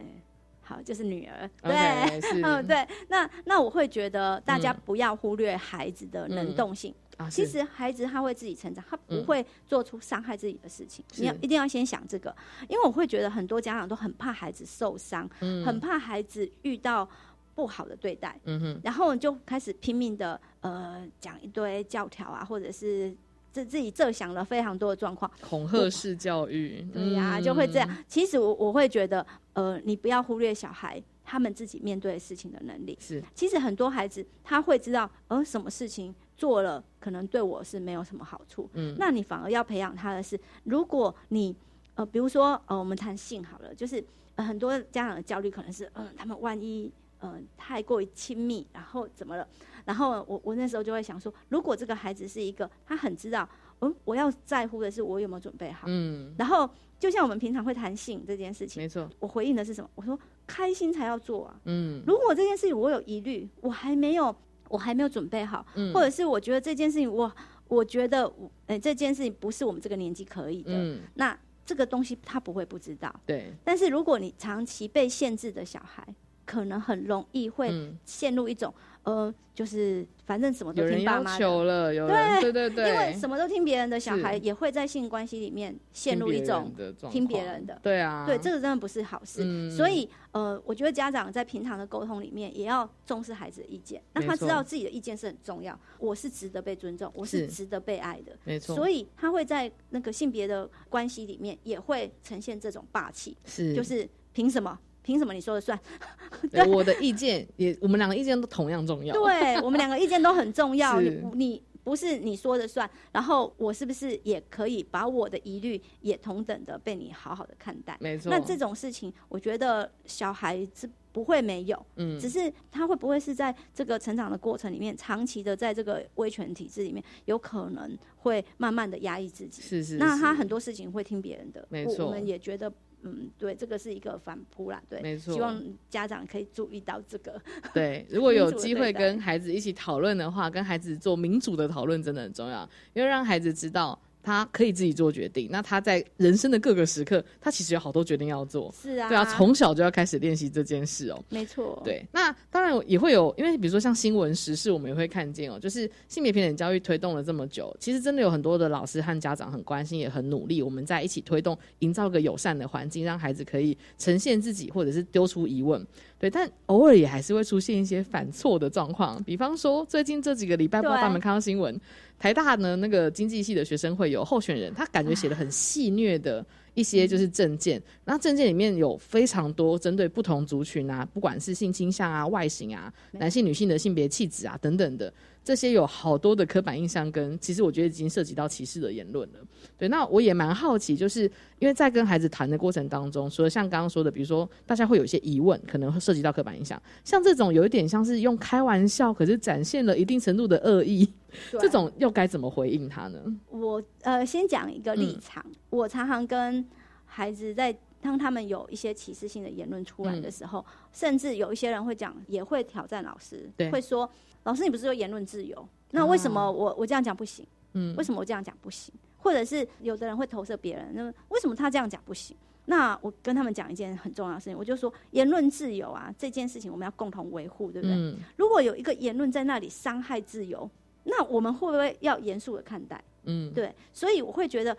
好，就是女儿，对嗯，对，那那我会觉得大家嗯不要忽略孩子的能动性。啊，其实孩子他会自己成长，他不嗯会做出伤害自己的事情。是你要一定要先想这个，因为我会觉得很多家长都很怕孩子受伤，嗯很怕孩子遇到不好的对待，嗯哼，然后就开始拼命的呃讲一堆教条啊，或者是自自己设想了非常多的状况。恐吓式教育，对呀、嗯就会这样。其实我我会觉得，呃，你不要忽略小孩他们自己面对事情的能力。是其实很多孩子他会知道，呃，什么事情做了可能对我是没有什么好处。嗯那你反而要培养他的是，如果你呃，比如说呃，我们谈性好了，就是、呃、很多家长的焦虑可能是，嗯、他们万一呃太过于亲密，然后怎么了？然后我我那时候就会想说，如果这个孩子是一个他很知道，嗯，我要在乎的是我有没有准备好。嗯，然后就像我们平常会谈性这件事情，没错，我回应的是什么？我说开心才要做啊。嗯如果这件事情我有疑虑，我还没有，我还没有准备好，嗯或者是我觉得这件事情我我觉得我，呃，这件事情不是我们这个年纪可以的，嗯，那这个东西他不会不知道。对，但是如果你长期被限制的小孩，可能很容易会嗯陷入一种、呃，就是反正什么都听爸妈的。求了，有人对对对，因为什么都听别人的小孩，也会在性关系里面陷入一种听别人的。对啊，对，这个真的不是好事。嗯所以，呃，我觉得家长在平常的沟通里面，也要重视孩子的意见，让他知道自己的意见是很重要。我是值得被尊重，我是是值得被爱的。没错，所以他会在那个性别的关系里面，也会呈现这种霸气，是就是凭什么？凭什么你说了算？对我的意见也，我们两个意见都同样重要。对我们两个意见都很重要。你不你不是你说的算，然后我是不是也可以把我的疑虑也同等的被你好好的看待？没错那这种事情，我觉得小孩子不会没有，嗯只是他会不会是在这个成长的过程里面，长期的在这个威权体制里面，有可能会慢慢的压抑自己。是是，那他很多事情会听别人的，没错我我们也觉得。嗯，对，这个是一个反扑啦，对，没错。希望家长可以注意到这个。对，如果有 机会跟孩子一起讨论的话，跟孩子做民主的讨论真的很重要，因为让孩子知道他可以自己做决定。那他在人生的各个时刻，他其实有好多决定要做。是啊，对啊，从小就要开始练习这件事哦。没错，对。那当然也会有，因为比如说像新闻时事，我们也会看见哦，就是性别平等教育推动了这么久，其实真的有很多的老师和家长很关心，也很努力。我们在一起推动，营造个友善的环境，让孩子可以呈现自己，或者是丢出疑问。对，但偶尔也还是会出现一些反错的状况。比方说，最近这几个礼拜，不知道你们看到新闻，台大呢那个经济系的学生会有候选人，他感觉写的很戏谑的一些就是证件，那证件里面有非常多针对不同族群啊，不管是性倾向啊、外形啊、男性、女性的性别气质啊等等的。这些有好多的刻板印象，跟其实我觉得已经涉及到歧视的言论了。对，那我也蛮好奇，就是因为在跟孩子谈的过程当中，除了像刚刚说的，比如说大家会有一些疑问，可能会涉及到刻板印象，像这种有一点像是用开玩笑，可是展现了一定程度的恶意，这种又该怎么回应他呢？我呃，先讲一个立场，我常常跟孩子在当他们有一些歧视性的言论出来的时候，甚至有一些人会讲，也会挑战老师，会说。老师，你不是有言论自由？那为什么我我这样讲不行？嗯，为什么我这样讲不行？或者是有的人会投射别人，那为什么他这样讲不行？那我跟他们讲一件很重要的事情，我就说言论自由啊，这件事情我们要共同维护，对不对？如果有一个言论在那里伤害自由，那我们会不会要严肃的看待？嗯，对，所以我会觉得。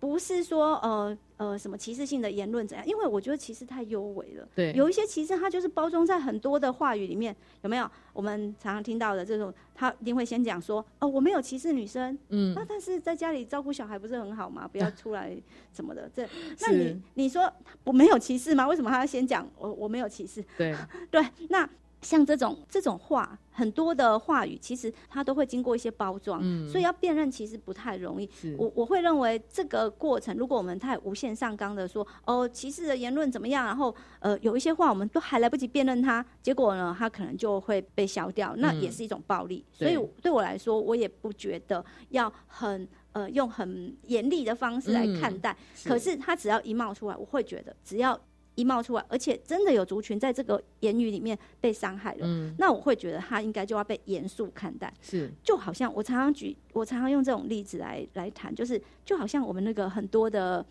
不是说呃呃什么歧视性的言论怎样？因为我觉得歧视太优美了。对，有一些歧视它就是包装在很多的话语里面，有没有？我们常常听到的这种，他一定会先讲说哦，我没有歧视女生，嗯，那但是在家里照顾小孩不是很好吗？不要出来什么的，这 那你你说我没有歧视吗？为什么他要先讲我我没有歧视？对 对，那。像这种这种话，很多的话语，其实它都会经过一些包装，所以要辨认其实不太容易。我我会认为这个过程，如果我们太无限上纲的说，哦，歧视的言论怎么样，然后呃有一些话我们都还来不及辨认它，结果呢，它可能就会被消掉，那也是一种暴力。所以对我来说，我也不觉得要很呃用很严厉的方式来看待。可是它只要一冒出来，我会觉得只要。一冒出来，而且真的有族群在这个言语里面被伤害了，那我会觉得他应该就要被严肃看待。是，就好像我常常举，我常常用这种例子来来谈，就是就好像我们那个很多的，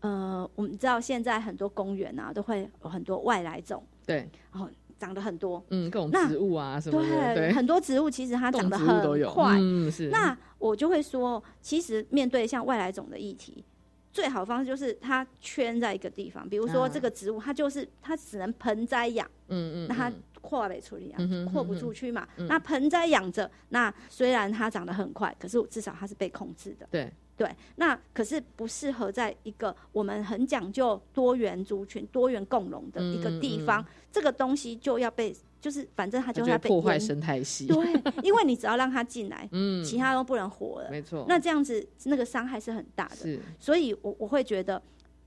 呃，我们知道现在很多公园啊，都会有很多外来种，对，然后长得很多，嗯，各种植物啊什么的，对，很多植物其实它长得很快，嗯，是。那我就会说，其实面对像外来种的议题。最好方式就是它圈在一个地方，比如说这个植物，它就是它只能盆栽养，嗯嗯，那它扩不出去啊，扩不出去嘛。那盆栽养着，那虽然它长得很快，可是至少它是被控制的。对对，那可是不适合在一个我们很讲究多元族群、多元共荣的一个地方，这个东西就要被。就是反正它就会破坏生态系，对，因为你只要让它进来，嗯，其他都不能活了，没错。那这样子那个伤害是很大的，是。所以我我会觉得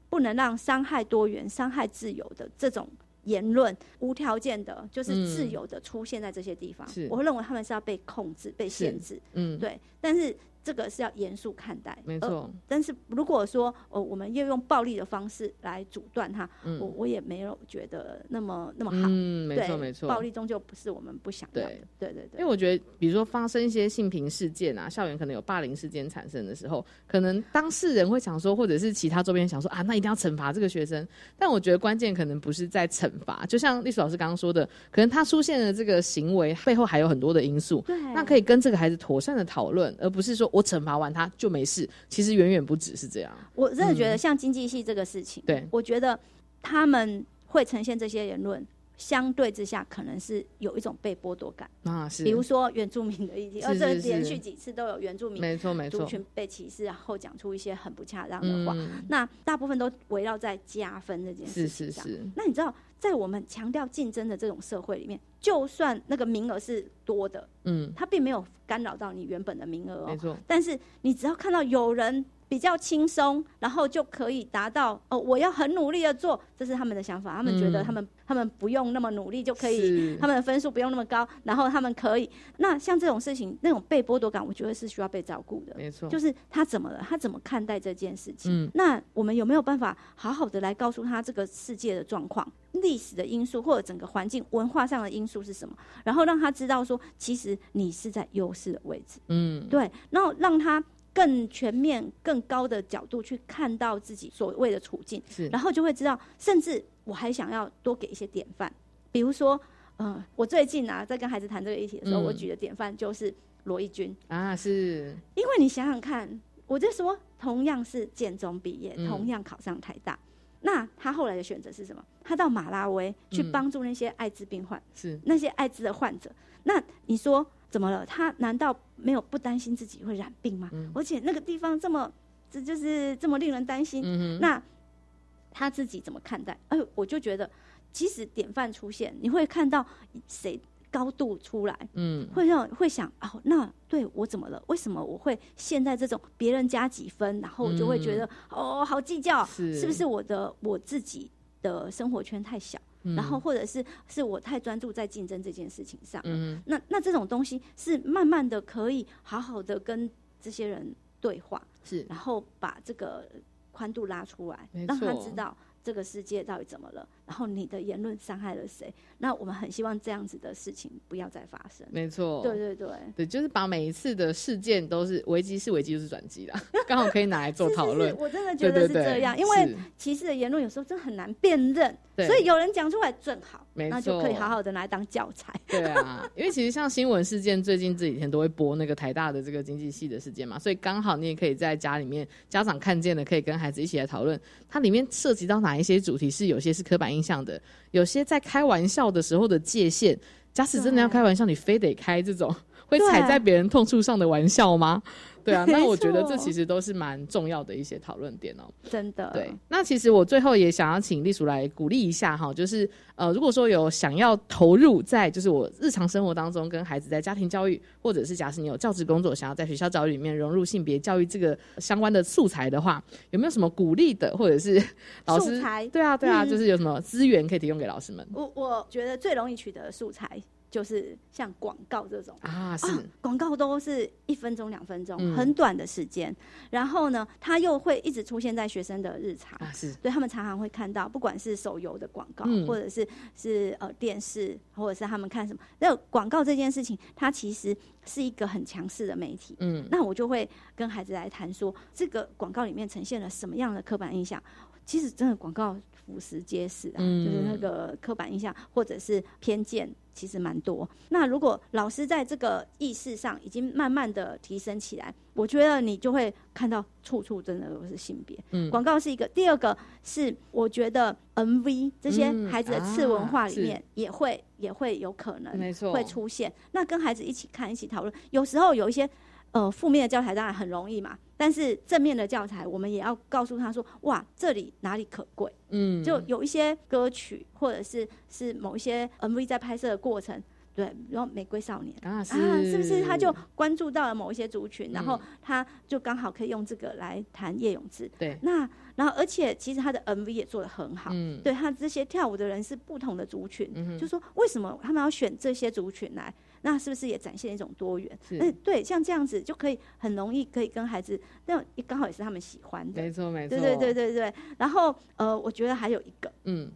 不能让伤害多元、伤害自由的这种言论无条件的，就是自由的出现在这些地方。是，我会认为他们是要被控制、被限制，嗯，对。但是。这个是要严肃看待，没错。但是如果说呃，我们要用暴力的方式来阻断它，我我也没有觉得那么那么好。嗯，没错没错。暴力终究不是我们不想要的。对对对。因为我觉得，比如说发生一些性平事件啊，校园可能有霸凌事件产生的时候，可能当事人会想说，或者是其他周边想说啊，那一定要惩罚这个学生。但我觉得关键可能不是在惩罚，就像历史老师刚刚说的，可能他出现的这个行为背后还有很多的因素。对。那可以跟这个孩子妥善的讨论，而不是说。我惩罚完他就没事，其实远远不只是这样。我真的觉得像经济系这个事情，对我觉得他们会呈现这些言论，相对之下可能是有一种被剥夺感啊。是，比如说原住民的议题，而这连续几次都有原住民没错没错族群被歧视，然后讲出一些很不恰当的话，那大部分都围绕在加分这件事情上。那你知道？在我们强调竞争的这种社会里面，就算那个名额是多的，嗯，它并没有干扰到你原本的名额哦。没错。但是你只要看到有人比较轻松，然后就可以达到哦，我要很努力的做，这是他们的想法。他们觉得他们他们不用那么努力就可以，他们的分数不用那么高，然后他们可以。那像这种事情，那种被剥夺感，我觉得是需要被照顾的。没错。就是他怎么了？他怎么看待这件事情？嗯。那我们有没有办法好好的来告诉他这个世界的状况？历史的因素或者整个环境文化上的因素是什么？然后让他知道说，其实你是在优势的位置。嗯，对。然后让他更全面、更高的角度去看到自己所谓的处境，是。然后就会知道，甚至我还想要多给一些典范，比如说，呃，我最近啊在跟孩子谈这个议题的时候，嗯。我举的典范就是罗义军，啊，是。因为你想想看，我就说同样是建中毕业，嗯。同样考上台大，那他后来的选择是什么？他到马拉维去嗯。帮助那些艾滋病患，是。那些艾滋的患者。那你说怎么了？他难道没有不担心自己会染病吗？而且那个地方这么，这就是这么令人担心。嗯那他自己怎么看待？哎，我就觉得，即使典范出现，你会看到谁高度出来，嗯会让会想哦，那对我怎么了？为什么我会现在这种别人加几分，然后我就会觉得、哦，好计较，是不是我的我自己的生活圈太小？嗯。然后或者是是我太专注在竞争这件事情上了，嗯。那那这种东西是慢慢的可以好好的跟这些人对话，是。然后把这个宽度拉出来，让他知道这个世界到底怎么了，然后你的言论伤害了谁。那我们很希望这样子的事情不要再发生。没错，对对对，对，就是把每一次的事件都是危机是危机就是转机啦，刚好可以拿来做讨论是。我真的觉得是这样，因为歧视的言论有时候真的很难辨认，对所以有人讲出来正好，没那就可以好好的拿来当教材。对啊，因为其实像新闻事件，最近这几天都会播那个台大的这个经济系的事件嘛，所以刚好你也可以在家里面，家长看见了，可以跟孩子一起来讨论，它里面涉及到哪一些主题是有些是刻板印象的，有些在开玩笑的时候的界限，假使真的要开玩笑，你非得开这种 会踩在别人痛处上的玩笑吗？对啊，那我觉得这其实都是蛮重要的一些讨论点哦。真的，对，那其实我最后也想要请栗鼠来鼓励一下哈，就是呃，如果说有想要投入在就是我日常生活当中跟孩子在家庭教育，或者是假使你有教职工作，想要在学校教育里面融入性别教育这个相关的素材的话，有没有什么鼓励的，或者是 老师素材对啊对啊，嗯。就是有什么资源可以提供给老师们？我我觉得最容易取得的素材就是像广告这种。啊？是、广告都是一分钟、两分钟，嗯很短的时间。然后呢，它又会一直出现在学生的日常。啊是，对他们常常会看到，不管是手游的广告，嗯或者是是呃电视，或者是他们看什么，那广告这件事情，它其实是一个很强势的媒体。嗯那我就会跟孩子来谈说，这个广告里面呈现了什么样的刻板印象？其实真的广告俯拾皆是啊，嗯就是那个刻板印象或者是偏见，其实蛮多。那如果老师在这个意识上已经慢慢的提升起来，我觉得你就会看到处处真的都是性别。嗯广告是一个，第二个是我觉得 MV 这些嗯孩子的次文化里啊面也会、也会有可能没错会出现。那跟孩子一起看，一起讨论，有时候有一些呃负面的教材当然很容易嘛，但是正面的教材我们也要告诉他说，哇，这里哪里可贵。嗯就有一些歌曲或者是是某一些 MV 在拍摄的过程。对，然后《玫瑰少年》啊是是不是他就关注到了某一些族群，然后嗯他就刚好可以用这个来谈叶永志。对那然后而且其实他的 MV 也做得很好，嗯对他这些跳舞的人是不同的族群，嗯就说为什么他们要选这些族群来？那是不是也展现一种多元？是哎，对，像这样子就可以很容易可以跟孩子，那刚好也是他们喜欢的。没错没错，对对对对对。然后呃，我觉得还有一个，嗯，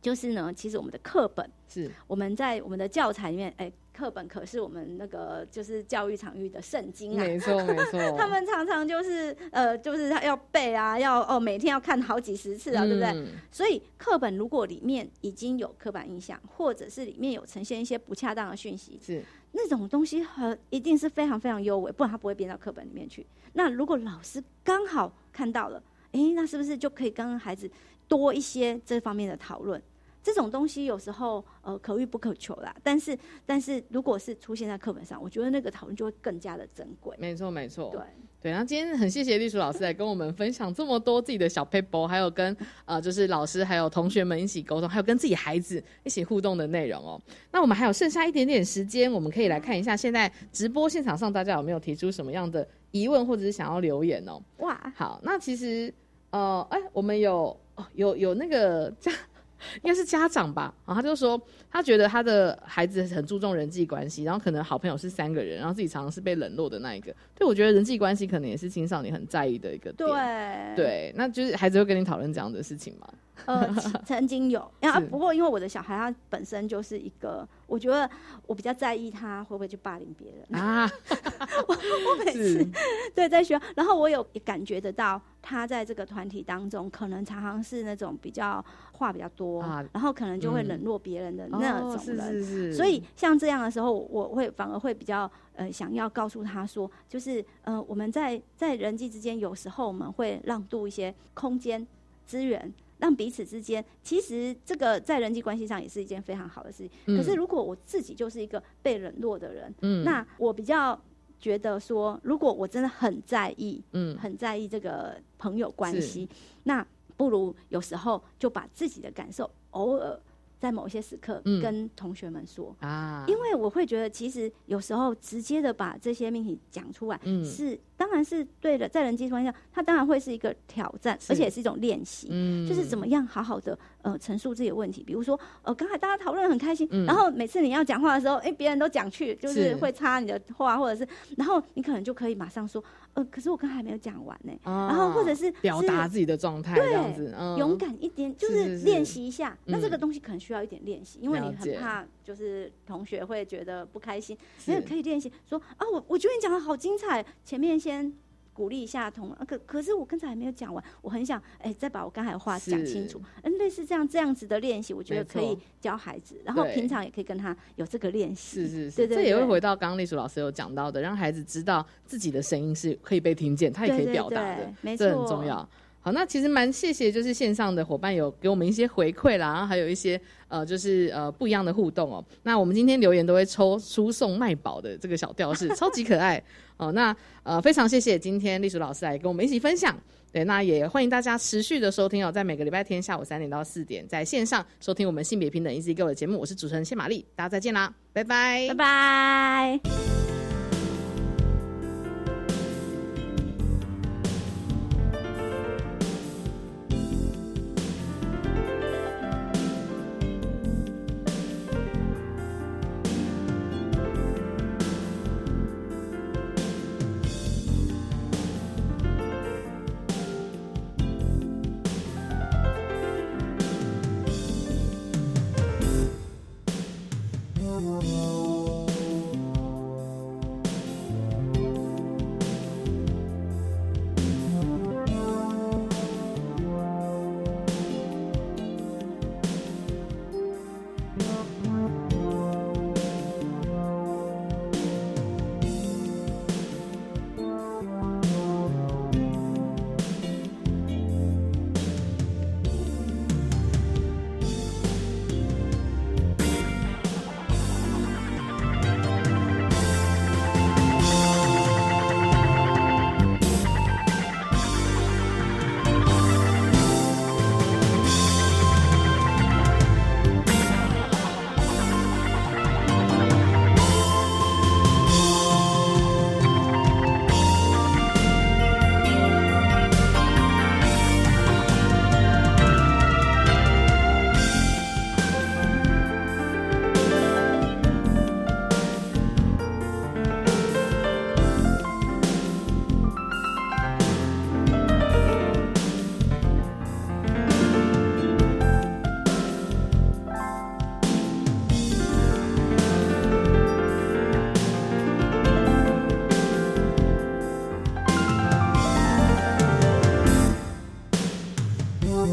就是呢，其实我们的课本，是我们在我们的教材里面，哎，课本可是我们那个就是教育场域的圣经啊。没错没错 他们常常就是呃，就是他要背啊，要哦，每天要看好几十次啊，对不对？嗯所以课本如果里面已经有刻板印象，或者是里面有呈现一些不恰当的讯息，是那种东西很一定是非常非常优美，不然它不会编到课本里面去。那如果老师刚好看到了，诶，那是不是就可以跟孩子多一些这方面的讨论？这种东西有时候呃可遇不可求啦，但是但是如果是出现在课本上，我觉得那个讨论就会更加的珍贵。没错没错，对。对，那今天很谢谢栗鼠老师来跟我们分享这么多自己的小 paper，还有跟呃就是老师还有同学们一起沟通，还有跟自己孩子一起互动的内容哦。那我们还有剩下一点点时间，我们可以来看一下现在直播现场上大家有没有提出什么样的疑问或者是想要留言哦。哇，好，那其实呃，哎，我们有哦有有那个家。应该是家长吧，然后他就说，他觉得他的孩子很注重人际关系，然后可能好朋友是三个人，然后自己常常是被冷落的那一个。对，我觉得人际关系可能也是青少年很在意的一个点。对对，那就是孩子会跟你讨论这样的事情吗？呃，曾经有，啊，不过因为我的小孩他本身就是一个，我觉得我比较在意他会不会去霸凌别人。啊，我我每次对在学校，然后我有感觉得到他在这个团体当中，可能常常是那种比较话比较多，啊然后可能就会嗯冷落别人的那哦是种人。是是，所以像这样的时候，我会反而会比较呃想要告诉他说，就是呃我们在在人际之间，有时候我们会让渡一些空间资源。让彼此之间，其实这个在人际关系上也是一件非常好的事情。嗯可是如果我自己就是一个被冷落的人，嗯。那我比较觉得说，如果我真的很在意，嗯。很在意这个朋友关是。系，那不如有时候就把自己的感受偶尔在某些时刻嗯。跟同学们说。啊，因为我会觉得，其实有时候直接的把这些命题讲出来，嗯。是当然是对的，在人际关系上，它当然会是一个挑战，而且也是一种练习。嗯。就是怎么样好好的呃陈述自己的问题，比如说呃刚才大家讨论得很开心，嗯。然后每次你要讲话的时候，哎别人都讲去，就是是。会插你的话，或者是然后你可能就可以马上说，呃可是我刚才还没有讲完呢，啊然后或者是表达自己的状态这样子，嗯。勇敢一点，就是练习一下。嗯。那这个东西可能需要一点练习，因为你很怕就是同学会觉得不开心，是。所以可以练习。说啊，我我觉得你讲的好精彩，前面先。鼓励一下同，啊可可是我刚才还没有讲完，我很想哎、再把我刚才的话讲清楚。嗯，类似这样这样子的练习，我觉得可以教孩子，然后平常也可以跟他有这个练习。是是是，这也会回到刚刚丽淑老师有讲到的，让孩子知道自己的声音是可以被听见，他也可以表达的这很重要。好，那其实蛮谢谢，就是线上的伙伴有给我们一些回馈啦，然后还有一些呃，就是呃不一样的互动哦。那我们今天留言都会抽输送卖宝的这个小吊饰，超级可爱哦。那呃非常谢谢今天丽淑老师来跟我们一起分享。对，那也欢迎大家持续的收听哦，在每个礼拜天下午三点到四点，在线上收听我们性别平等 Easy Go 的节目。我是主持人谢玛丽，大家再见啦，拜拜，拜拜。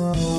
我。